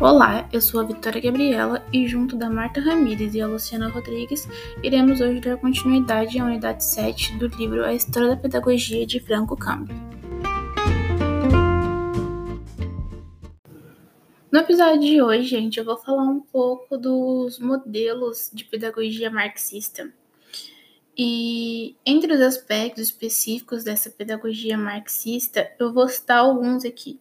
Olá, eu sou a Vitória Gabriela e junto da Marta Ramírez e a Luciana Rodrigues, iremos hoje dar continuidade à unidade 7 do livro A História da Pedagogia de Franco Campo. No episódio de hoje, gente, eu vou falar um pouco dos modelos de pedagogia marxista. E entre os aspectos específicos dessa pedagogia marxista, eu vou citar alguns aqui.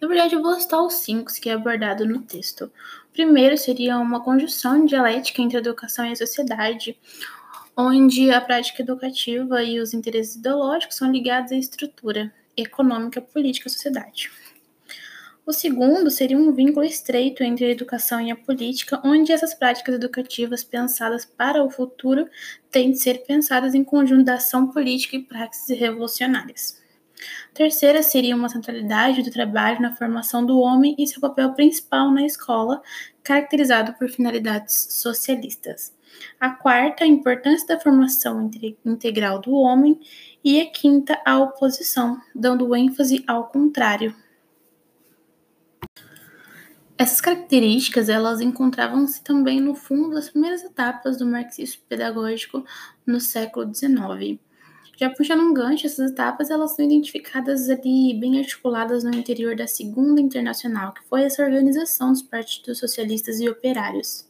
Na verdade, eu vou citar os cinco que é abordado no texto. O primeiro seria uma conjunção dialética entre a educação e a sociedade, onde a prática educativa e os interesses ideológicos são ligados à estrutura econômica, política e sociedade. O segundo seria um vínculo estreito entre a educação e a política, onde essas práticas educativas pensadas para o futuro têm de ser pensadas em conjunto da ação política e práticas revolucionárias. Terceira seria uma centralidade do trabalho na formação do homem e seu papel principal na escola, caracterizado por finalidades socialistas. A quarta, a importância da formação integral do homem. E a quinta, a oposição, dando ênfase ao contrário. Essas características elas encontravam-se também no fundo das primeiras etapas do marxismo pedagógico no século XIX. Já puxando um gancho, essas etapas elas são identificadas ali, bem articuladas no interior da Segunda Internacional, que foi essa organização dos partidos socialistas e operários.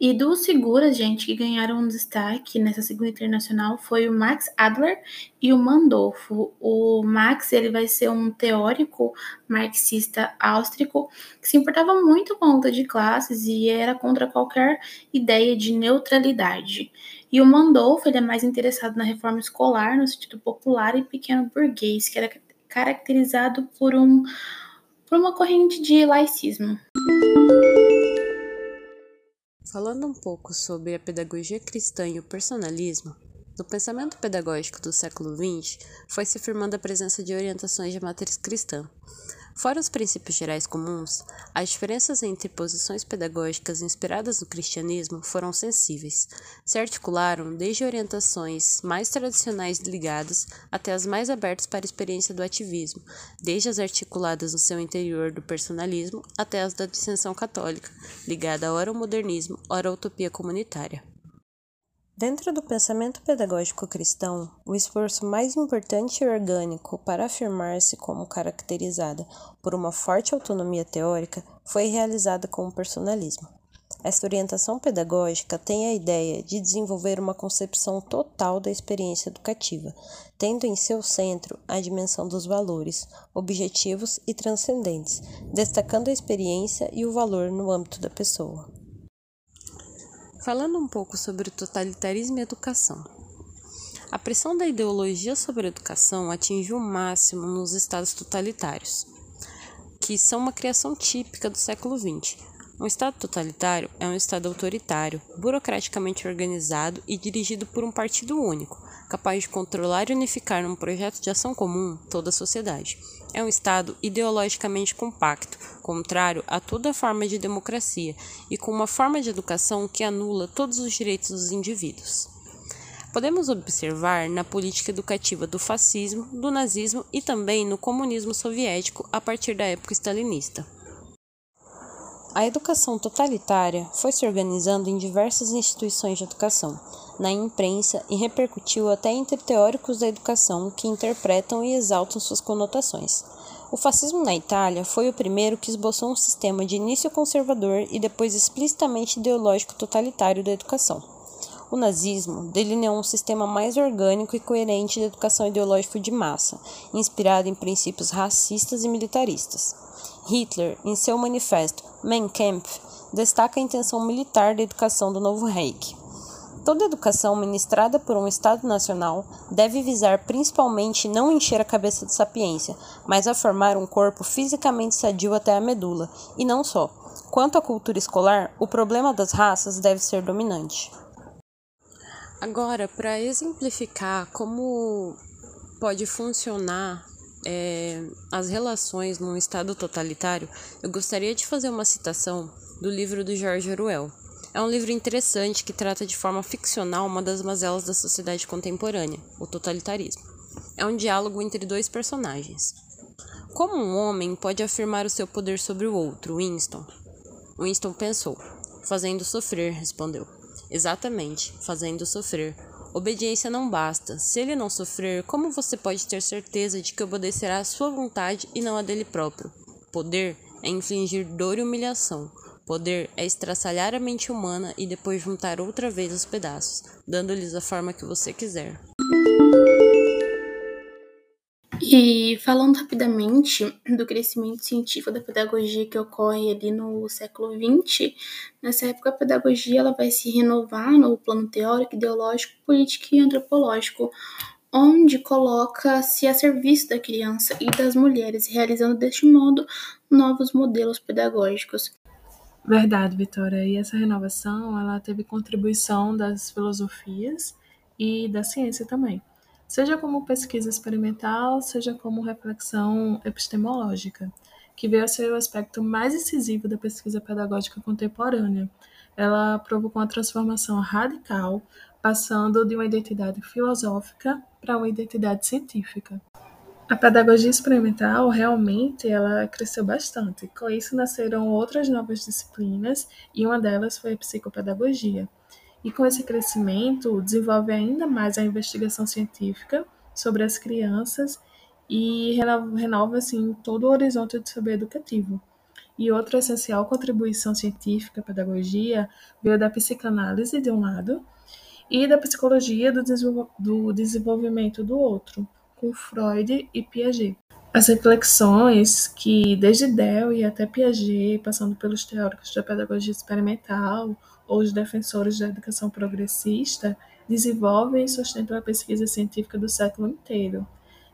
E dos seguras, gente, que ganharam um destaque nessa segunda internacional foi o Max Adler e o Mandolfo. O Max, ele vai ser um teórico marxista áustrico que se importava muito com a luta de classes e era contra qualquer ideia de neutralidade. E o Mandolfo, ele é mais interessado na reforma escolar no sentido popular e pequeno burguês, que era caracterizado por um por uma corrente de laicismo. Falando um pouco sobre a pedagogia cristã e o personalismo, no pensamento pedagógico do século XX foi se firmando a presença de orientações de matriz cristã. Fora os princípios gerais comuns, as diferenças entre posições pedagógicas inspiradas no cristianismo foram sensíveis. Se articularam desde orientações mais tradicionais ligadas até as mais abertas para a experiência do ativismo, desde as articuladas no seu interior do personalismo até as da dissensão católica, ligada ora ao modernismo, ora à utopia comunitária. Dentro do pensamento pedagógico cristão, o esforço mais importante e orgânico para afirmar-se como caracterizada por uma forte autonomia teórica foi realizada com o personalismo. Esta orientação pedagógica tem a ideia de desenvolver uma concepção total da experiência educativa, tendo em seu centro a dimensão dos valores, objetivos e transcendentes, destacando a experiência e o valor no âmbito da pessoa. Falando um pouco sobre totalitarismo e educação. A pressão da ideologia sobre a educação atingiu o máximo nos estados totalitários, que são uma criação típica do século XX. Um estado totalitário é um estado autoritário, burocraticamente organizado e dirigido por um partido único, capaz de controlar e unificar num projeto de ação comum toda a sociedade é um Estado ideologicamente compacto, contrário a toda forma de democracia e com uma forma de educação que anula todos os direitos dos indivíduos. Podemos observar na política educativa do fascismo, do nazismo e também no comunismo soviético a partir da época stalinista. A educação totalitária foi se organizando em diversas instituições de educação, na imprensa e repercutiu até entre teóricos da educação que interpretam e exaltam suas conotações. O fascismo na Itália foi o primeiro que esboçou um sistema de início conservador e depois explicitamente ideológico totalitário da educação. O nazismo delineou um sistema mais orgânico e coerente de educação ideológica de massa, inspirado em princípios racistas e militaristas. Hitler, em seu manifesto Mein Kampf, destaca a intenção militar da educação do novo Reich. Toda educação ministrada por um Estado nacional deve visar principalmente não encher a cabeça de sapiência, mas a formar um corpo fisicamente sadio até a medula, e não só. Quanto à cultura escolar, o problema das raças deve ser dominante. Agora, para exemplificar como pode funcionar é, as relações num Estado totalitário, eu gostaria de fazer uma citação do livro do George Orwell. É um livro interessante que trata de forma ficcional uma das mazelas da sociedade contemporânea, o totalitarismo. É um diálogo entre dois personagens. Como um homem pode afirmar o seu poder sobre o outro, Winston? Winston pensou. Fazendo sofrer, respondeu. Exatamente, fazendo sofrer. Obediência não basta. Se ele não sofrer, como você pode ter certeza de que obedecerá à sua vontade e não a dele próprio? Poder é infligir dor e humilhação. Poder é estraçalhar a mente humana e depois juntar outra vez os pedaços, dando-lhes a forma que você quiser. E falando rapidamente do crescimento científico da pedagogia que ocorre ali no século XX, nessa época a pedagogia ela vai se renovar no plano teórico, ideológico, político e antropológico, onde coloca-se a serviço da criança e das mulheres, realizando deste modo novos modelos pedagógicos. Verdade, Vitória. E essa renovação, ela teve contribuição das filosofias e da ciência também, seja como pesquisa experimental, seja como reflexão epistemológica, que veio a ser o aspecto mais incisivo da pesquisa pedagógica contemporânea. Ela provocou uma transformação radical, passando de uma identidade filosófica para uma identidade científica. A pedagogia experimental realmente ela cresceu bastante. Com isso nasceram outras novas disciplinas e uma delas foi a psicopedagogia. E com esse crescimento desenvolve ainda mais a investigação científica sobre as crianças e renova, assim todo o horizonte de saber educativo. E outra essencial contribuição científica à pedagogia veio da psicanálise de um lado e da psicologia do, do desenvolvimento do outro com Freud e Piaget. As reflexões que, desde Dewey até Piaget, passando pelos teóricos da pedagogia experimental ou os defensores da educação progressista, desenvolvem e sustentam a pesquisa científica do século inteiro,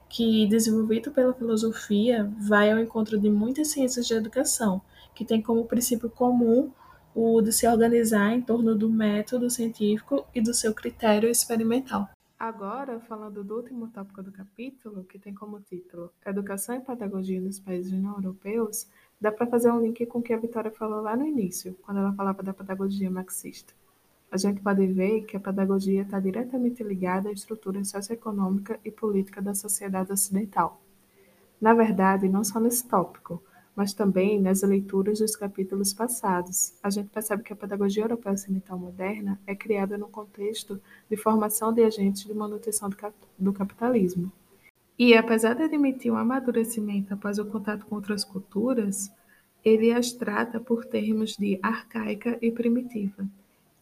que, desenvolvido pela filosofia, vai ao encontro de muitas ciências de educação, que tem como princípio comum o de se organizar em torno do método científico e do seu critério experimental. Agora, falando do último tópico do capítulo, que tem como título Educação e Pedagogia nos Países não europeus, dá para fazer um link com o que a Vitória falou lá no início, quando ela falava da pedagogia marxista. A gente pode ver que a pedagogia está diretamente ligada à estrutura socioeconômica e política da sociedade ocidental. Na verdade, não só nesse tópico, mas também nas leituras dos capítulos passados. A gente percebe que a pedagogia europeia ocidental moderna é criada no contexto de formação de agentes de manutenção do capitalismo. E, apesar de admitir um amadurecimento após o contato com outras culturas, ele as trata por termos de arcaica e primitiva,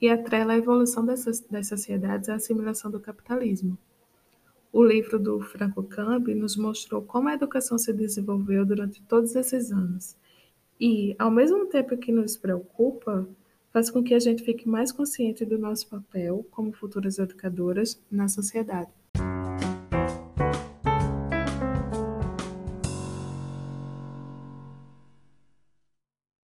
e atrela a evolução dessas, das sociedades à assimilação do capitalismo. O livro do Franco Campi nos mostrou como a educação se desenvolveu durante todos esses anos. E, ao mesmo tempo que nos preocupa, faz com que a gente fique mais consciente do nosso papel como futuras educadoras na sociedade.